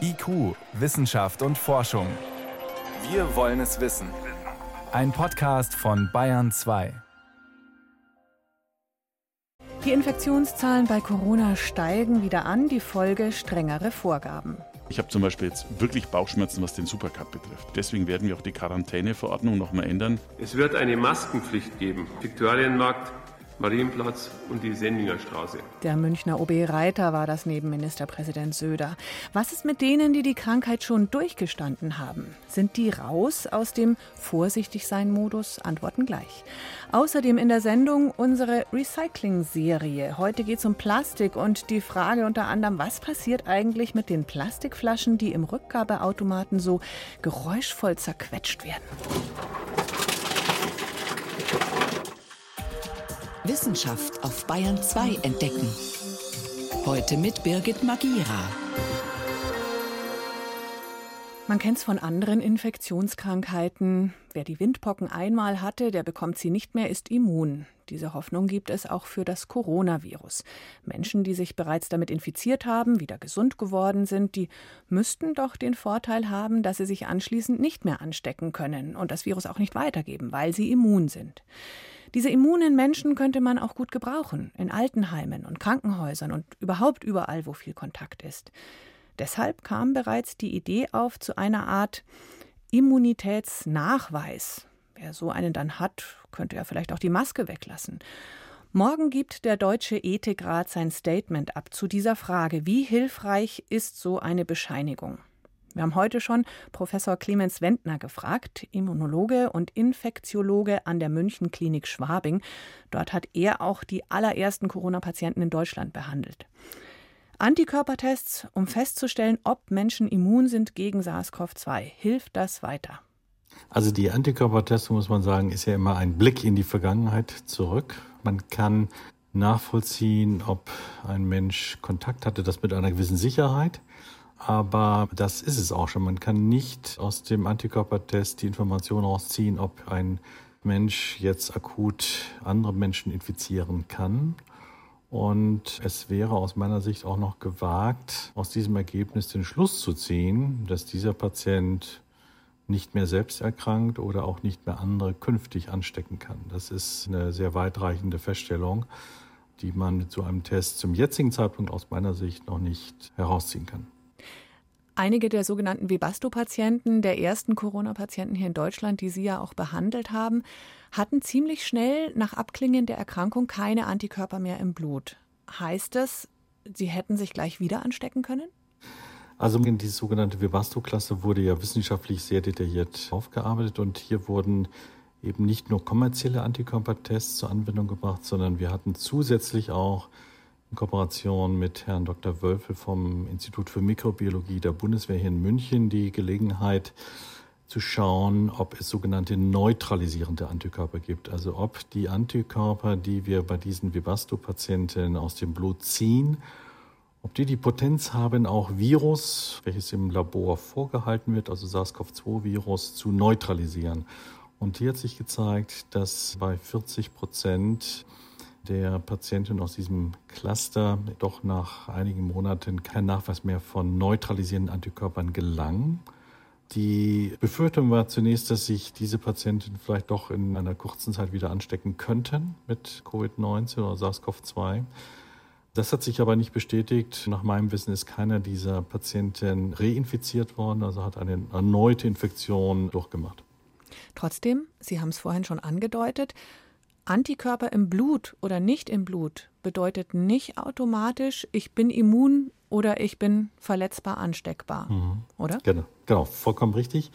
IQ, Wissenschaft und Forschung. Wir wollen es wissen. Ein Podcast von Bayern 2. Die Infektionszahlen bei Corona steigen wieder an, die Folge strengere Vorgaben. Ich habe zum Beispiel jetzt wirklich Bauchschmerzen, was den Supercup betrifft. Deswegen werden wir auch die Quarantäneverordnung nochmal ändern. Es wird eine Maskenpflicht geben. Viktualienmarkt, Marienplatz und die Sendinger Straße. Der Münchner OB Reiter war das neben Ministerpräsident Söder. Was ist mit denen, die die Krankheit schon durchgestanden haben? Sind die raus aus dem Vorsichtigsein-Modus? Antworten gleich. Außerdem in der Sendung unsere Recycling-Serie. Heute geht es um Plastik und die Frage unter anderem, was passiert eigentlich mit den Plastikflaschen, die im Rückgabeautomaten so geräuschvoll zerquetscht werden? Wissenschaft auf Bayern 2 entdecken. Heute mit Birgit Magira. Man kennt es von anderen Infektionskrankheiten. Wer die Windpocken einmal hatte, der bekommt sie nicht mehr, ist immun. Diese Hoffnung gibt es auch für das Coronavirus. Menschen, die sich bereits damit infiziert haben, wieder gesund geworden sind, die müssten doch den Vorteil haben, dass sie sich anschließend nicht mehr anstecken können und das Virus auch nicht weitergeben, weil sie immun sind. Diese immunen Menschen könnte man auch gut gebrauchen, in Altenheimen und Krankenhäusern und überhaupt überall, wo viel Kontakt ist. Deshalb kam bereits die Idee auf zu einer Art Immunitätsnachweis. Wer so einen dann hat, könnte ja vielleicht auch die Maske weglassen. Morgen gibt der Deutsche Ethikrat sein Statement ab zu dieser Frage, wie hilfreich ist so eine Bescheinigung. Wir haben heute schon Professor Clemens Wendner gefragt, Immunologe und Infektiologe an der München Klinik Schwabing. Dort hat er auch die allerersten Corona-Patienten in Deutschland behandelt. Antikörpertests, um festzustellen, ob Menschen immun sind gegen SARS-CoV-2. Hilft das weiter? Also die Antikörpertests, muss man sagen, ist ja immer ein Blick in die Vergangenheit zurück. Man kann nachvollziehen, ob ein Mensch Kontakt hatte, das mit einer gewissen Sicherheit. Aber das ist es auch schon. Man kann nicht aus dem Antikörpertest die Information rausziehen, ob ein Mensch jetzt akut andere Menschen infizieren kann. Und es wäre aus meiner Sicht auch noch gewagt, aus diesem Ergebnis den Schluss zu ziehen, dass dieser Patient nicht mehr selbst erkrankt oder auch nicht mehr andere künftig anstecken kann. Das ist eine sehr weitreichende Feststellung, die man so einem Test zum jetzigen Zeitpunkt aus meiner Sicht noch nicht herausziehen kann. Einige der sogenannten Webasto-Patienten, der ersten Corona-Patienten hier in Deutschland, die Sie ja auch behandelt haben, hatten ziemlich schnell nach Abklingen der Erkrankung keine Antikörper mehr im Blut. Heißt das, sie hätten sich gleich wieder anstecken können? Also diese sogenannte Webasto-Klasse wurde ja wissenschaftlich sehr detailliert aufgearbeitet und hier wurden eben nicht nur kommerzielle Antikörpertests zur Anwendung gebracht, sondern wir hatten zusätzlich auch in Kooperation mit Herrn Dr. Wölfel vom Institut für Mikrobiologie der Bundeswehr hier in München die Gelegenheit zu schauen, ob es sogenannte neutralisierende Antikörper gibt. Also ob die Antikörper, die wir bei diesen Vivasto-Patienten aus dem Blut ziehen, ob die die Potenz haben, auch Virus, welches im Labor vorgehalten wird, also SARS-CoV-2-Virus, zu neutralisieren. Und hier hat sich gezeigt, dass bei 40 Prozent der Patientin aus diesem Cluster doch nach einigen Monaten kein Nachweis mehr von neutralisierenden Antikörpern gelang. Die Befürchtung war zunächst, dass sich diese Patienten vielleicht doch in einer kurzen Zeit wieder anstecken könnten mit Covid-19 oder SARS-CoV-2. Das hat sich aber nicht bestätigt. Nach meinem Wissen ist keiner dieser Patienten reinfiziert worden, also hat eine erneute Infektion durchgemacht. Trotzdem, Sie haben es vorhin schon angedeutet, Antikörper im Blut oder nicht im Blut bedeutet nicht automatisch, ich bin immun oder ich bin verletzbar ansteckbar, mhm. oder? Genau, genau, vollkommen richtig.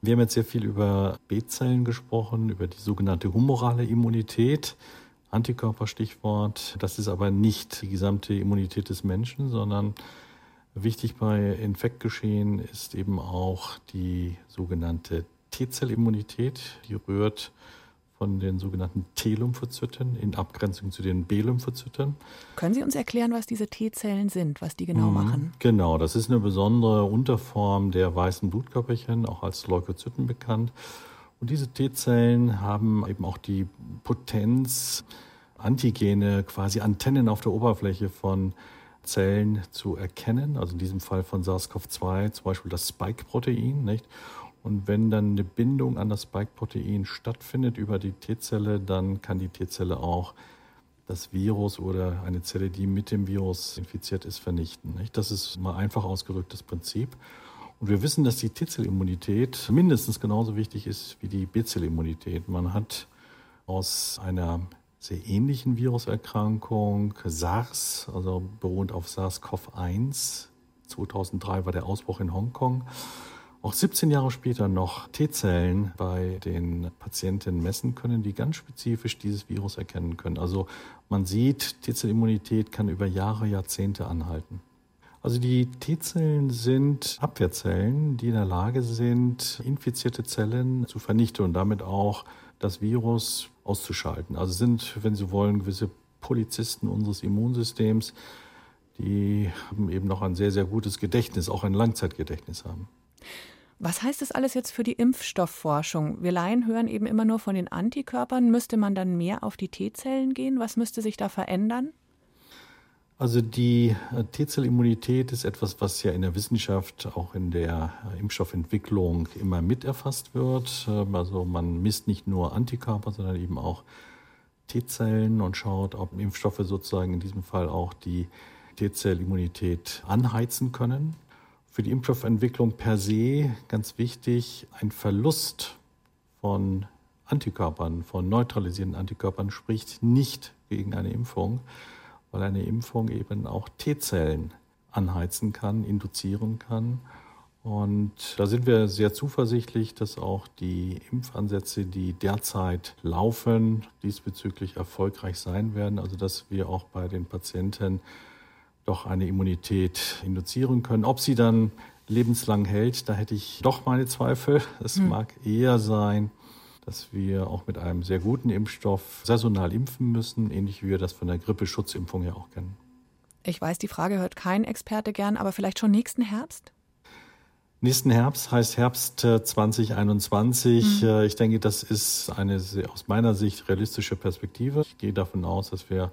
Wir haben jetzt sehr viel über B-Zellen gesprochen, über die sogenannte humorale Immunität. Antikörperstichwort. Das ist aber nicht die gesamte Immunität des Menschen, sondern wichtig bei Infektgeschehen ist eben auch die sogenannte T-Zellimmunität. Die rührt von den sogenannten T-Lymphozyten in Abgrenzung zu den B-Lymphozyten. Können Sie uns erklären, was diese T-Zellen sind, was die genau mhm, machen? Genau, das ist eine besondere Unterform der weißen Blutkörperchen, auch als Leukozyten bekannt. Und diese T-Zellen haben eben auch die Potenz, Antigene, quasi Antennen auf der Oberfläche von Zellen zu erkennen, also in diesem Fall von SARS-CoV-2 zum Beispiel das Spike-Protein, nicht? Und wenn dann eine Bindung an das Spike-Protein stattfindet über die T-Zelle, dann kann die T-Zelle auch das Virus oder eine Zelle, die mit dem Virus infiziert ist, vernichten. Nicht? Das ist mal einfach ausgedrücktes Prinzip. Und wir wissen, dass die T-Zellimmunität mindestens genauso wichtig ist wie die B-Zellimmunität. Man hat aus einer sehr ähnlichen Viruserkrankung, SARS, also beruht auf SARS-CoV-1. 2003 war der Ausbruch in Hongkong. Auch 17 Jahre später noch T-Zellen bei den Patienten messen können, die ganz spezifisch dieses Virus erkennen können. Also man sieht, T-Zellimmunität kann über Jahre, Jahrzehnte anhalten. Also die T-Zellen sind Abwehrzellen, die in der Lage sind, infizierte Zellen zu vernichten und damit auch das Virus auszuschalten. Also sind, wenn Sie wollen, gewisse Polizisten unseres Immunsystems, die eben noch ein sehr, sehr gutes Gedächtnis, auch ein Langzeitgedächtnis haben. Was heißt das alles jetzt für die Impfstoffforschung? Wir Laien hören eben immer nur von den Antikörpern. Müsste man dann mehr auf die T-Zellen gehen? Was müsste sich da verändern? Also die äh, T-Zellimmunität ist etwas, was ja in der Wissenschaft, auch in der äh, Impfstoffentwicklung immer mit erfasst wird. Ähm, also man misst nicht nur Antikörper, sondern eben auch T-Zellen und schaut, ob Impfstoffe sozusagen in diesem Fall auch die T-Zellimmunität anheizen können. Für die Impfstoffentwicklung per se ganz wichtig, ein Verlust von Antikörpern, von neutralisierenden Antikörpern spricht nicht gegen eine Impfung weil eine Impfung eben auch T-Zellen anheizen kann, induzieren kann. Und da sind wir sehr zuversichtlich, dass auch die Impfansätze, die derzeit laufen, diesbezüglich erfolgreich sein werden. Also dass wir auch bei den Patienten doch eine Immunität induzieren können. Ob sie dann lebenslang hält, da hätte ich doch meine Zweifel. Es hm. mag eher sein, dass wir auch mit einem sehr guten Impfstoff saisonal impfen müssen, ähnlich wie wir das von der Grippeschutzimpfung ja auch kennen. Ich weiß, die Frage hört kein Experte gern, aber vielleicht schon nächsten Herbst? Nächsten Herbst heißt Herbst 2021. Äh, mhm. Äh, ich denke, das ist eine aus meiner Sicht realistische Perspektive. Ich gehe davon aus, dass wir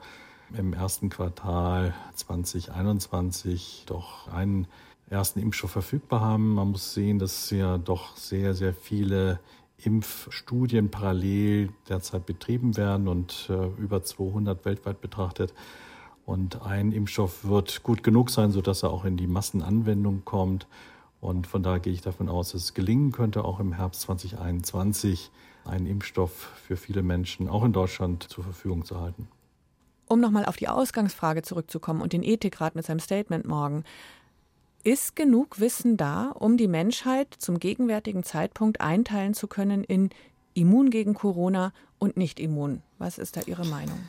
im ersten Quartal 2021 doch einen ersten Impfstoff verfügbar haben. Man muss sehen, dass ja doch sehr, sehr viele Impfstudien parallel derzeit betrieben werden und äh, über 200 weltweit betrachtet. Und ein Impfstoff wird gut genug sein, sodass er auch in die Massenanwendung kommt. Und von daher gehe ich davon aus, dass es gelingen könnte, auch im Herbst 2021 einen Impfstoff für viele Menschen, auch in Deutschland, zur Verfügung zu halten. Um nochmal auf die Ausgangsfrage zurückzukommen und den Ethikrat mit seinem Statement morgen. Ist genug Wissen da, um die Menschheit zum gegenwärtigen Zeitpunkt einteilen zu können in immun gegen Corona und nicht immun? Was ist da Ihre Meinung?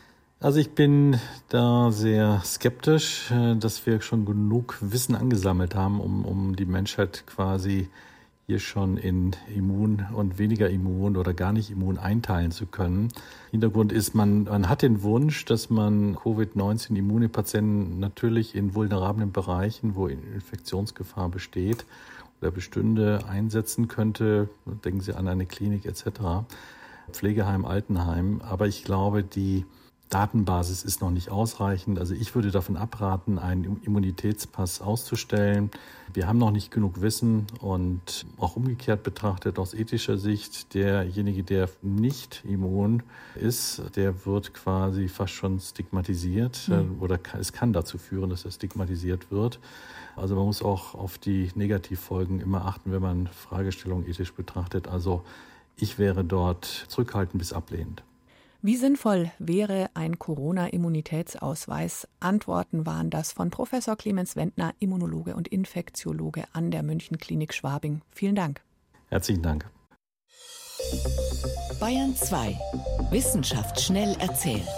Also ich bin da sehr skeptisch, äh, dass wir schon genug Wissen angesammelt haben, um, um die Menschheit quasi hier schon in immun und weniger immun oder gar nicht immun einteilen zu können. Hintergrund ist, man, man hat den Wunsch, dass man Covid-19 immune Patienten natürlich in vulnerablen Bereichen, wo Infektionsgefahr besteht oder bestünde, einsetzen könnte. Denken Sie an eine Klinik etc. Pflegeheim, Altenheim. Aber ich glaube, die Datenbasis ist noch nicht ausreichend. Also ich würde davon abraten, einen Immunitätspass auszustellen. Wir haben noch nicht genug Wissen und auch umgekehrt betrachtet aus ethischer Sicht, derjenige, der nicht immun ist, der wird quasi fast schon stigmatisiert mhm. oder es kann dazu führen, dass er stigmatisiert wird. Also man muss auch auf die Negativfolgen immer achten, wenn man Fragestellungen ethisch betrachtet. Also ich wäre dort zurückhaltend bis ablehnend. Wie sinnvoll wäre ein Corona-Immunitätsausweis? Antworten waren das von Professor Clemens Wendner, Immunologe und Infektiologe an der München Klinik Schwabing. Vielen Dank. Herzlichen Dank. Bayern 2. Wissenschaft schnell erzählt.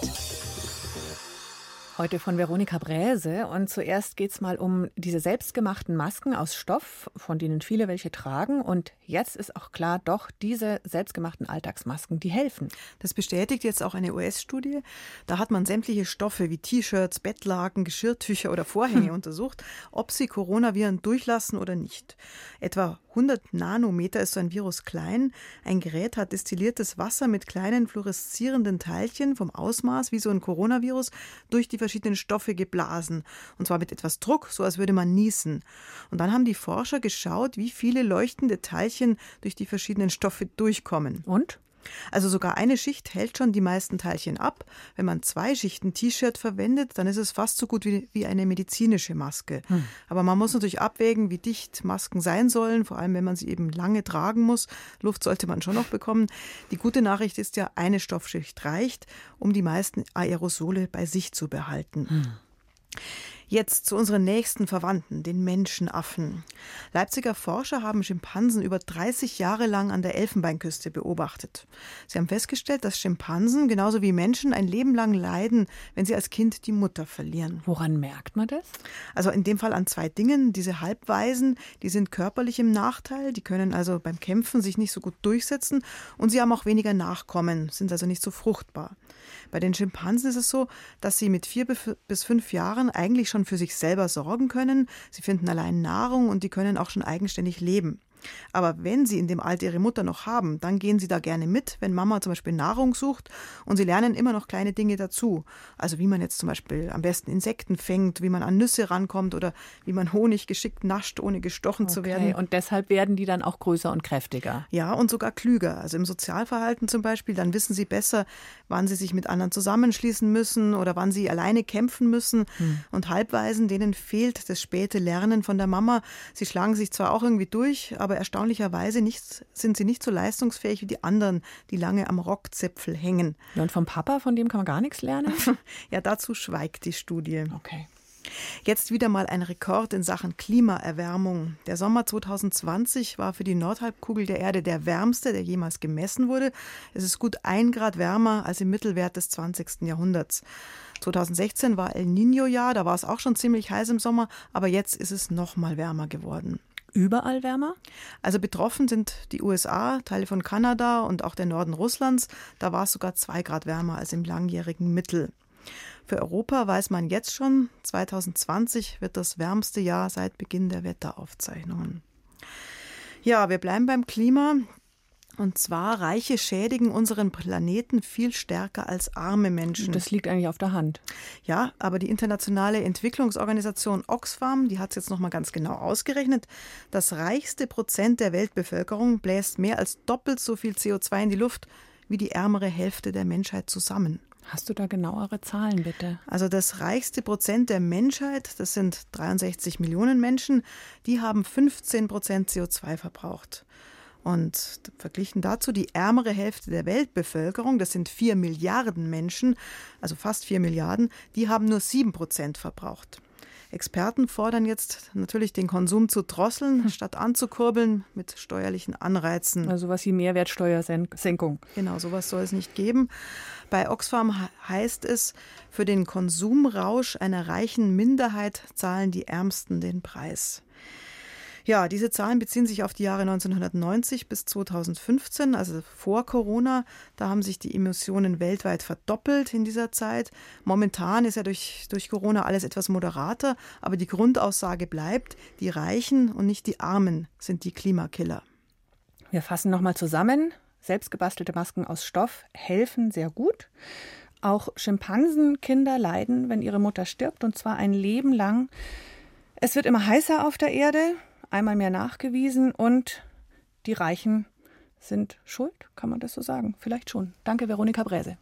Heute von Veronika Bräse. Und zuerst geht es mal um diese selbstgemachten Masken aus Stoff, von denen viele welche tragen. Und jetzt ist auch klar, doch, diese selbstgemachten Alltagsmasken, die helfen. Das bestätigt jetzt auch eine US-Studie. Da hat man sämtliche Stoffe wie T-Shirts, Bettlaken, Geschirrtücher oder Vorhänge hm. untersucht, ob sie Coronaviren durchlassen oder nicht. Etwa 100 Nanometer ist so ein Virus klein. Ein Gerät hat destilliertes Wasser mit kleinen fluoreszierenden Teilchen vom Ausmaß wie so ein Coronavirus durch die verschiedenen Stoffe geblasen. Und zwar mit etwas Druck, so als würde man niesen. Und dann haben die Forscher geschaut, wie viele leuchtende Teilchen durch die verschiedenen Stoffe durchkommen. Und? Also sogar eine Schicht hält schon die meisten Teilchen ab. Wenn man zwei Schichten T-Shirt verwendet, dann ist es fast so gut wie, wie eine medizinische Maske. Hm. Aber man muss natürlich abwägen, wie dicht Masken sein sollen, vor allem wenn man sie eben lange tragen muss. Luft sollte man schon noch bekommen. Die gute Nachricht ist ja, eine Stoffschicht reicht, um die meisten Aerosole bei sich zu behalten. Hm. Jetzt zu unseren nächsten Verwandten, den Menschenaffen. Leipziger Forscher haben Schimpansen über 30 Jahre lang an der Elfenbeinküste beobachtet. Sie haben festgestellt, dass Schimpansen genauso wie Menschen ein Leben lang leiden, wenn sie als Kind die Mutter verlieren. Woran merkt man das? Also in dem Fall an zwei Dingen. Diese Halbweisen, die sind körperlich im Nachteil, die können also beim Kämpfen sich nicht so gut durchsetzen und sie haben auch weniger Nachkommen, sind also nicht so fruchtbar. Bei den Schimpansen ist es so, dass sie mit vier bis fünf Jahren eigentlich schon für sich selber sorgen können. Sie finden allein Nahrung und die können auch schon eigenständig leben. Aber wenn sie in dem Alter ihre Mutter noch haben, dann gehen sie da gerne mit, wenn Mama zum Beispiel Nahrung sucht und sie lernen immer noch kleine Dinge dazu. Also wie man jetzt zum Beispiel am besten Insekten fängt, wie man an Nüsse rankommt oder wie man Honig geschickt nascht, ohne gestochen okay. zu werden. Und deshalb werden die dann auch größer und kräftiger. Ja, und sogar klüger. Also im Sozialverhalten zum Beispiel, dann wissen sie besser, wann sie sich mit anderen zusammenschließen müssen oder wann sie alleine kämpfen müssen. Hm. Und Halbweisen, denen fehlt das späte Lernen von der Mama. Sie schlagen sich zwar auch irgendwie durch, aber aber erstaunlicherweise nicht, sind sie nicht so leistungsfähig wie die anderen, die lange am Rockzipfel hängen. und vom Papa, von dem kann man gar nichts lernen? ja, dazu schweigt die Studie. Okay. Jetzt wieder mal ein Rekord in Sachen Klimaerwärmung. Der Sommer 2020 war für die Nordhalbkugel der Erde der wärmste, der jemals gemessen wurde. Es ist gut ein Grad wärmer als im Mittelwert des 20. Jahrhunderts. 2016 war El Nino-Jahr, da war es auch schon ziemlich heiß im Sommer, aber jetzt ist es noch mal wärmer geworden überall wärmer? Also betroffen sind die USA, Teile von Kanada und auch der Norden Russlands. Da war es sogar zwei Grad wärmer als im langjährigen Mittel. Für Europa weiß man jetzt schon, 2020 wird das wärmste Jahr seit Beginn der Wetteraufzeichnungen. Ja, wir bleiben beim Klima. Und zwar, Reiche schädigen unseren Planeten viel stärker als arme Menschen. Das liegt eigentlich auf der Hand. Ja, aber die internationale Entwicklungsorganisation Oxfam, die hat es jetzt nochmal ganz genau ausgerechnet. Das reichste Prozent der Weltbevölkerung bläst mehr als doppelt so viel CO2 in die Luft wie die ärmere Hälfte der Menschheit zusammen. Hast du da genauere Zahlen, bitte? Also das reichste Prozent der Menschheit, das sind 63 Millionen Menschen, die haben 15 Prozent CO2 verbraucht. Und verglichen dazu die ärmere Hälfte der Weltbevölkerung, das sind vier Milliarden Menschen, also fast vier Milliarden, die haben nur sieben Prozent verbraucht. Experten fordern jetzt natürlich den Konsum zu drosseln, hm. statt anzukurbeln mit steuerlichen Anreizen. Also was wie Mehrwertsteuersenkung. Genau, sowas soll es nicht geben. Bei Oxfam heißt es, für den Konsumrausch einer reichen Minderheit zahlen die Ärmsten den Preis. Ja, diese Zahlen beziehen sich auf die Jahre 1990 bis 2015, also vor Corona. Da haben sich die Emissionen weltweit verdoppelt in dieser Zeit. Momentan ist ja durch, durch Corona alles etwas moderater, aber die Grundaussage bleibt, die Reichen und nicht die Armen sind die Klimakiller. Wir fassen nochmal zusammen. Selbstgebastelte Masken aus Stoff helfen sehr gut. Auch Schimpansenkinder leiden, wenn ihre Mutter stirbt, und zwar ein Leben lang. Es wird immer heißer auf der Erde einmal mehr nachgewiesen und die Reichen sind schuld, kann man das so sagen? Vielleicht schon. Danke, Veronika Bräse.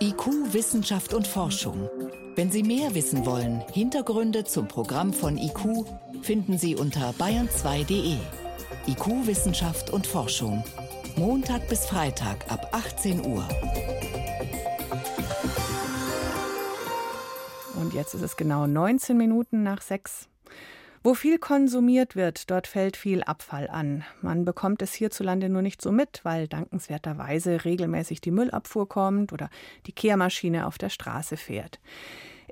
IQ, Wissenschaft und Forschung. Wenn Sie mehr wissen wollen, Hintergründe zum Programm von IQ finden Sie unter bayern2.de. IQ, Wissenschaft und Forschung. Montag bis Freitag ab 18 Uhr. Und jetzt ist es genau 19 Minuten nach sechs. Wo viel konsumiert wird, dort fällt viel Abfall an. Man bekommt es hierzulande nur nicht so mit, weil dankenswerterweise regelmäßig die Müllabfuhr kommt oder die Kehrmaschine auf der Straße fährt.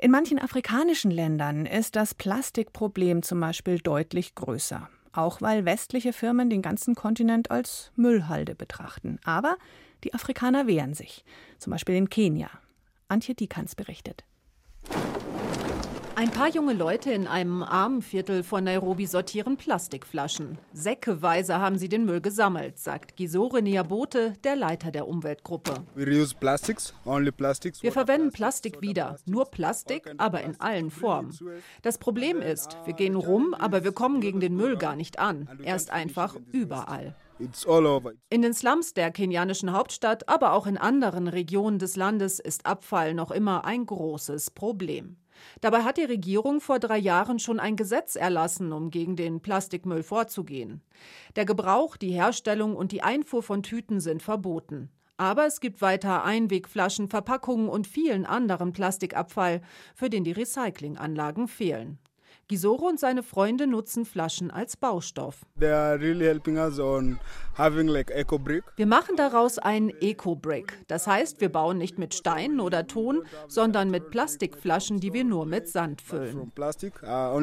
In manchen afrikanischen Ländern ist das Plastikproblem zum Beispiel deutlich größer, auch weil westliche Firmen den ganzen Kontinent als Müllhalde betrachten. Aber die Afrikaner wehren sich, zum Beispiel in Kenia. Antje Dikans berichtet. Ein paar junge Leute in einem armen Viertel von Nairobi sortieren Plastikflaschen. Säckeweise haben sie den Müll gesammelt, sagt Gisore Niabote, der Leiter der Umweltgruppe. Wir verwenden Plastik wieder, nur Plastik, aber in allen Formen. Das Problem ist, wir gehen rum, aber wir kommen gegen den Müll gar nicht an. Er ist einfach überall. In den Slums der kenianischen Hauptstadt, aber auch in anderen Regionen des Landes ist Abfall noch immer ein großes Problem. Dabei hat die Regierung vor drei Jahren schon ein Gesetz erlassen, um gegen den Plastikmüll vorzugehen. Der Gebrauch, die Herstellung und die Einfuhr von Tüten sind verboten. Aber es gibt weiter Einwegflaschen, Verpackungen und vielen anderen Plastikabfall, für den die Recyclinganlagen fehlen. Gisoro und seine Freunde nutzen Flaschen als Baustoff. Wir machen daraus ein Eco-Brick. Das heißt, wir bauen nicht mit Steinen oder Ton, sondern mit Plastikflaschen, die wir nur mit Sand füllen. Uh,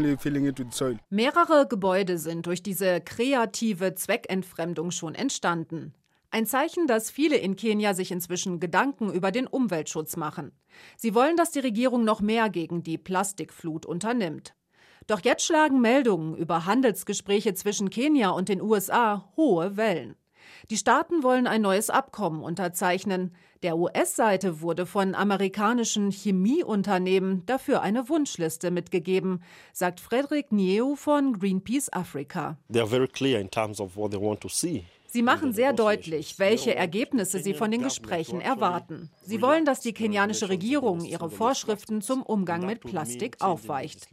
Mehrere Gebäude sind durch diese kreative Zweckentfremdung schon entstanden. Ein Zeichen, dass viele in Kenia sich inzwischen Gedanken über den Umweltschutz machen. Sie wollen, dass die Regierung noch mehr gegen die Plastikflut unternimmt. Doch jetzt schlagen Meldungen über Handelsgespräche zwischen Kenia und den USA hohe Wellen. Die Staaten wollen ein neues Abkommen unterzeichnen. Der US-Seite wurde von amerikanischen Chemieunternehmen dafür eine Wunschliste mitgegeben, sagt Frederick Nieu von Greenpeace Africa. They are very clear in terms of what they want to see. Sie machen sehr deutlich, welche Ergebnisse sie von den Gesprächen erwarten. Sie wollen, dass die kenianische Regierung ihre Vorschriften zum Umgang mit Plastik aufweicht.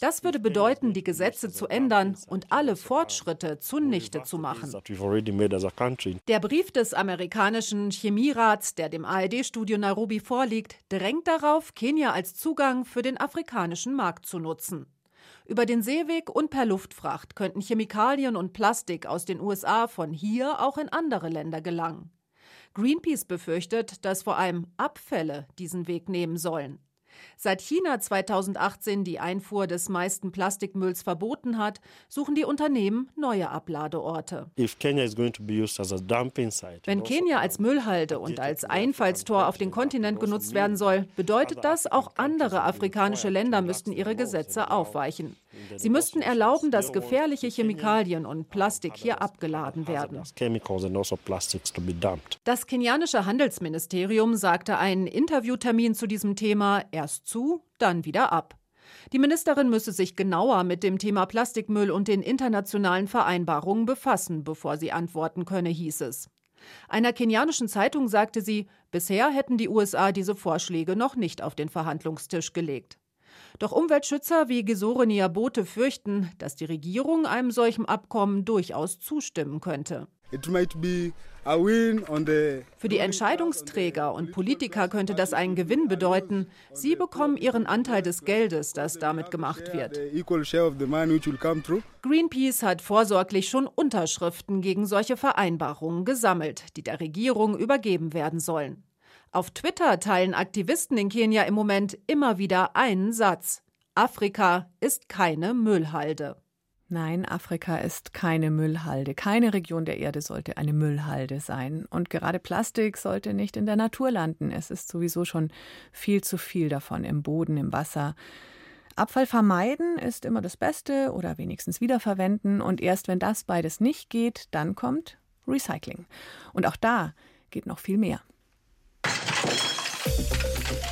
Das würde bedeuten, die Gesetze zu ändern und alle Fortschritte zunichte zu machen. Der Brief des amerikanischen Chemierats, der dem ARD-Studio Nairobi vorliegt, drängt darauf, Kenia als Zugang für den afrikanischen Markt zu nutzen. Über den Seeweg und per Luftfracht könnten Chemikalien und Plastik aus den USA von hier auch in andere Länder gelangen. Greenpeace befürchtet, dass vor allem Abfälle diesen Weg nehmen sollen. Seit China 2018 die Einfuhr des meisten Plastikmülls verboten hat, suchen die Unternehmen neue Abladeorte. Wenn Kenia als Müllhalde und als Einfallstor auf den Kontinent genutzt werden soll, bedeutet das, auch andere afrikanische Länder müssten ihre Gesetze aufweichen. Sie müssten erlauben, dass gefährliche Chemikalien und Plastik hier abgeladen werden. Also das kenianische Handelsministerium sagte einen Interviewtermin zu diesem Thema erst zu, dann wieder ab. Die Ministerin müsse sich genauer mit dem Thema Plastikmüll und den internationalen Vereinbarungen befassen, bevor sie antworten könne, hieß es. Einer kenianischen Zeitung sagte sie, bisher hätten die USA diese Vorschläge noch nicht auf den Verhandlungstisch gelegt. Doch Umweltschützer wie Gesore Niabote fürchten, dass die Regierung einem solchen Abkommen durchaus zustimmen könnte. Für die Entscheidungsträger und Politiker könnte das einen Gewinn bedeuten. Sie bekommen ihren Anteil des Geldes, das damit gemacht wird. Greenpeace hat vorsorglich schon Unterschriften gegen solche Vereinbarungen gesammelt, die der Regierung übergeben werden sollen. Auf Twitter teilen Aktivisten in Kenia im Moment immer wieder einen Satz. Afrika ist keine Müllhalde. Nein, Afrika ist keine Müllhalde. Keine Region der Erde sollte eine Müllhalde sein. Und gerade Plastik sollte nicht in der Natur landen. Es ist sowieso schon viel zu viel davon im Boden, im Wasser. Abfall vermeiden ist immer das Beste oder wenigstens wiederverwenden. Und erst wenn das beides nicht geht, dann kommt Recycling. Und auch da geht noch viel mehr.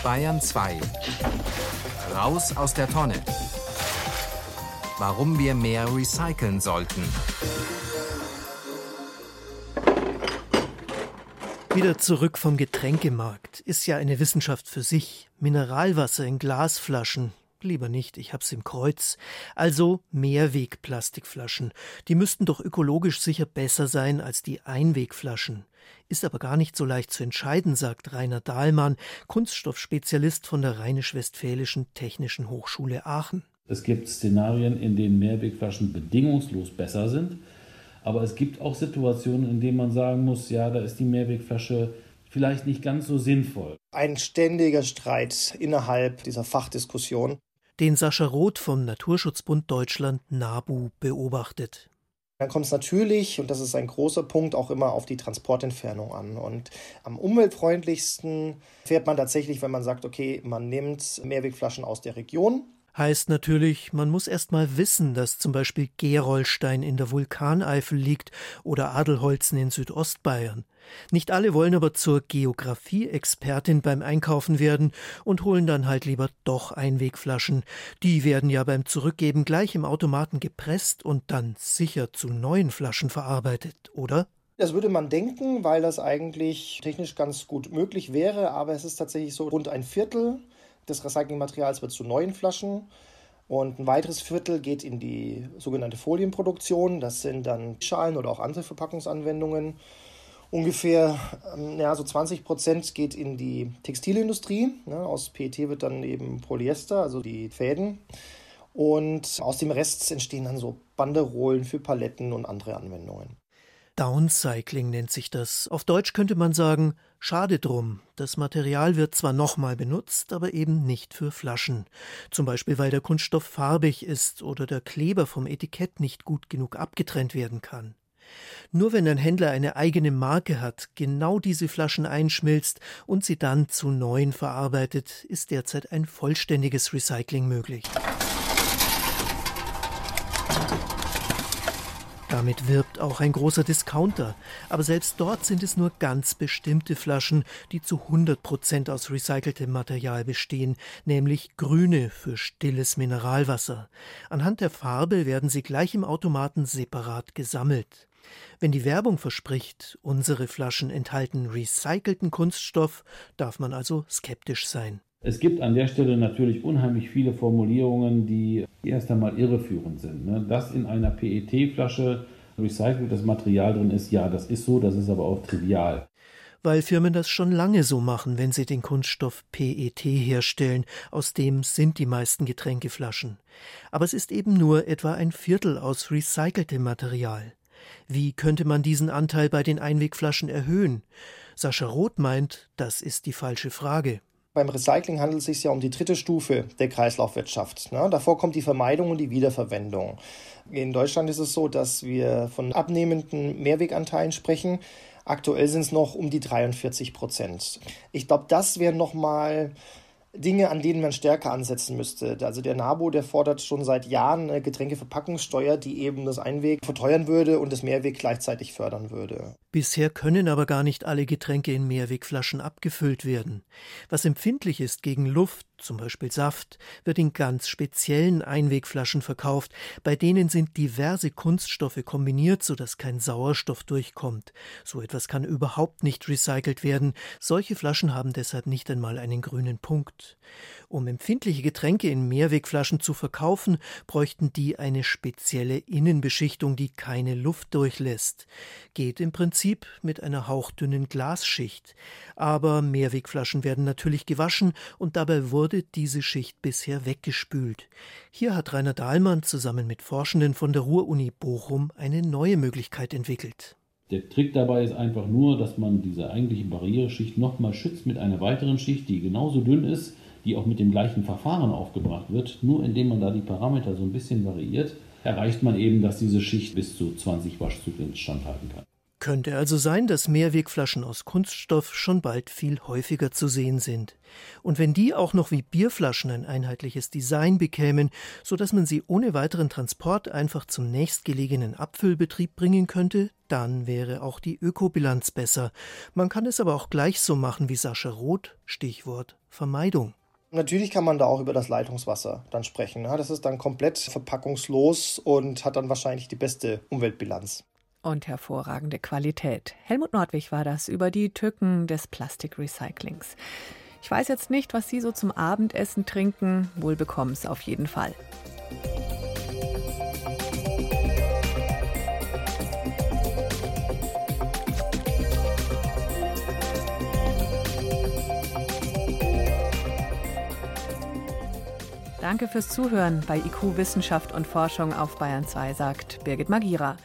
Bayern 2. Raus aus der Tonne. Warum wir mehr recyceln sollten. Wieder zurück vom Getränkemarkt. Ist ja eine Wissenschaft für sich. Mineralwasser in Glasflaschen. Lieber nicht, ich hab's im Kreuz. Also Mehrwegplastikflaschen. Die müssten doch ökologisch sicher besser sein als die Einwegflaschen. Ist aber gar nicht so leicht zu entscheiden, sagt Rainer Dahlmann, Kunststoffspezialist von der Rheinisch-Westfälischen Technischen Hochschule Aachen. Es gibt Szenarien, in denen Mehrwegflaschen bedingungslos besser sind. Aber es gibt auch Situationen, in denen man sagen muss, ja, da ist die Mehrwegflasche vielleicht nicht ganz so sinnvoll. Ein ständiger Streit innerhalb dieser Fachdiskussion. Den Sascha Roth vom Naturschutzbund Deutschland NABU beobachtet. Dann kommt es natürlich, und das ist ein großer Punkt, auch immer auf die Transportentfernung an. Und am umweltfreundlichsten fährt man tatsächlich, wenn man sagt, okay, man nimmt Mehrwegflaschen aus der Region. Heißt natürlich, man muss erst mal wissen, dass zum Beispiel Gerolstein in der Vulkaneifel liegt oder Adelholzen in Südostbayern. Nicht alle wollen aber zur Geografie-Expertin beim Einkaufen werden und holen dann halt lieber doch Einwegflaschen. Die werden ja beim Zurückgeben gleich im Automaten gepresst und dann sicher zu neuen Flaschen verarbeitet, oder? Das würde man denken, weil das eigentlich technisch ganz gut möglich wäre, aber es ist tatsächlich so, rund ein Viertel des Recyclingmaterials wird zu neuen Flaschen und ein weiteres Viertel geht in die sogenannte Folienproduktion. Das sind dann Schalen oder auch andere Verpackungsanwendungen. Ungefähr ähm, ja, so 20 Prozent geht in die Textilindustrie. Ja, aus PET wird dann eben Polyester, also die Fäden. Und aus dem Rest entstehen dann so Banderolen für Paletten und andere Anwendungen. Downcycling nennt sich das. Auf Deutsch könnte man sagen, schade drum. Das Material wird zwar nochmal benutzt, aber eben nicht für Flaschen. Zum Beispiel, weil der Kunststoff farbig ist oder der Kleber vom Etikett nicht gut genug abgetrennt werden kann. Nur wenn ein Händler eine eigene Marke hat, genau diese Flaschen einschmilzt und sie dann zu neuen verarbeitet, ist derzeit ein vollständiges Recycling möglich. Damit wirbt auch ein großer Discounter. Aber selbst dort sind es nur ganz bestimmte Flaschen, die zu 100 Prozent aus recyceltem Material bestehen, nämlich grüne für stilles Mineralwasser. Anhand der Farbe werden sie gleich im Automaten separat gesammelt. Wenn die Werbung verspricht, unsere Flaschen enthalten recycelten Kunststoff, darf man also skeptisch sein. Es gibt an der Stelle natürlich unheimlich viele Formulierungen, die erst einmal irreführend sind. Ne? Dass in einer PET-Flasche recyceltes Material drin ist, ja, das ist so, das ist aber auch trivial. Weil Firmen das schon lange so machen, wenn sie den Kunststoff PET herstellen, aus dem sind die meisten Getränkeflaschen. Aber es ist eben nur etwa ein Viertel aus recyceltem Material. Wie könnte man diesen Anteil bei den Einwegflaschen erhöhen? Sascha Roth meint, das ist die falsche Frage. Beim Recycling handelt es sich ja um die dritte Stufe der Kreislaufwirtschaft. Ne? Davor kommt die Vermeidung und die Wiederverwendung. In Deutschland ist es so, dass wir von abnehmenden Mehrweganteilen sprechen. Aktuell sind es noch um die 43 Prozent. Ich glaube, das wäre nochmal Dinge, an denen man stärker ansetzen müsste. Also der NABU, der fordert schon seit Jahren eine Getränkeverpackungssteuer, die eben das Einweg verteuern würde und das Mehrweg gleichzeitig fördern würde. Bisher können aber gar nicht alle Getränke in Mehrwegflaschen abgefüllt werden. Was empfindlich ist gegen Luft, zum Beispiel Saft, wird in ganz speziellen Einwegflaschen verkauft, bei denen sind diverse Kunststoffe kombiniert, sodass kein Sauerstoff durchkommt. So etwas kann überhaupt nicht recycelt werden. Solche Flaschen haben deshalb nicht einmal einen grünen Punkt. Um empfindliche Getränke in Mehrwegflaschen zu verkaufen, bräuchten die eine spezielle Innenbeschichtung, die keine Luft durchlässt. Geht im Prinzip mit einer hauchdünnen Glasschicht. Aber Mehrwegflaschen werden natürlich gewaschen und dabei wurde diese Schicht bisher weggespült. Hier hat Rainer Dahlmann zusammen mit Forschenden von der Ruhr-Uni Bochum eine neue Möglichkeit entwickelt. Der Trick dabei ist einfach nur, dass man diese eigentliche Barriereschicht nochmal schützt mit einer weiteren Schicht, die genauso dünn ist die auch mit dem gleichen Verfahren aufgebracht wird, nur indem man da die Parameter so ein bisschen variiert, erreicht man eben, dass diese Schicht bis zu 20 Waschzyklen standhalten kann. Könnte also sein, dass Mehrwegflaschen aus Kunststoff schon bald viel häufiger zu sehen sind. Und wenn die auch noch wie Bierflaschen ein einheitliches Design bekämen, so dass man sie ohne weiteren Transport einfach zum nächstgelegenen Abfüllbetrieb bringen könnte, dann wäre auch die Ökobilanz besser. Man kann es aber auch gleich so machen wie Sascha Roth, Stichwort Vermeidung. Natürlich kann man da auch über das Leitungswasser dann sprechen. Ne? Das ist dann komplett verpackungslos und hat dann wahrscheinlich die beste Umweltbilanz. Und hervorragende Qualität. Helmut Nordwig war das über die Tücken des Plastikrecyclings. Ich weiß jetzt nicht, was Sie so zum Abendessen trinken. Wohl bekomm's auf jeden Fall. Danke fürs Zuhören bei IQ Wissenschaft und Forschung auf Bayern 2, sagt Birgit Magira.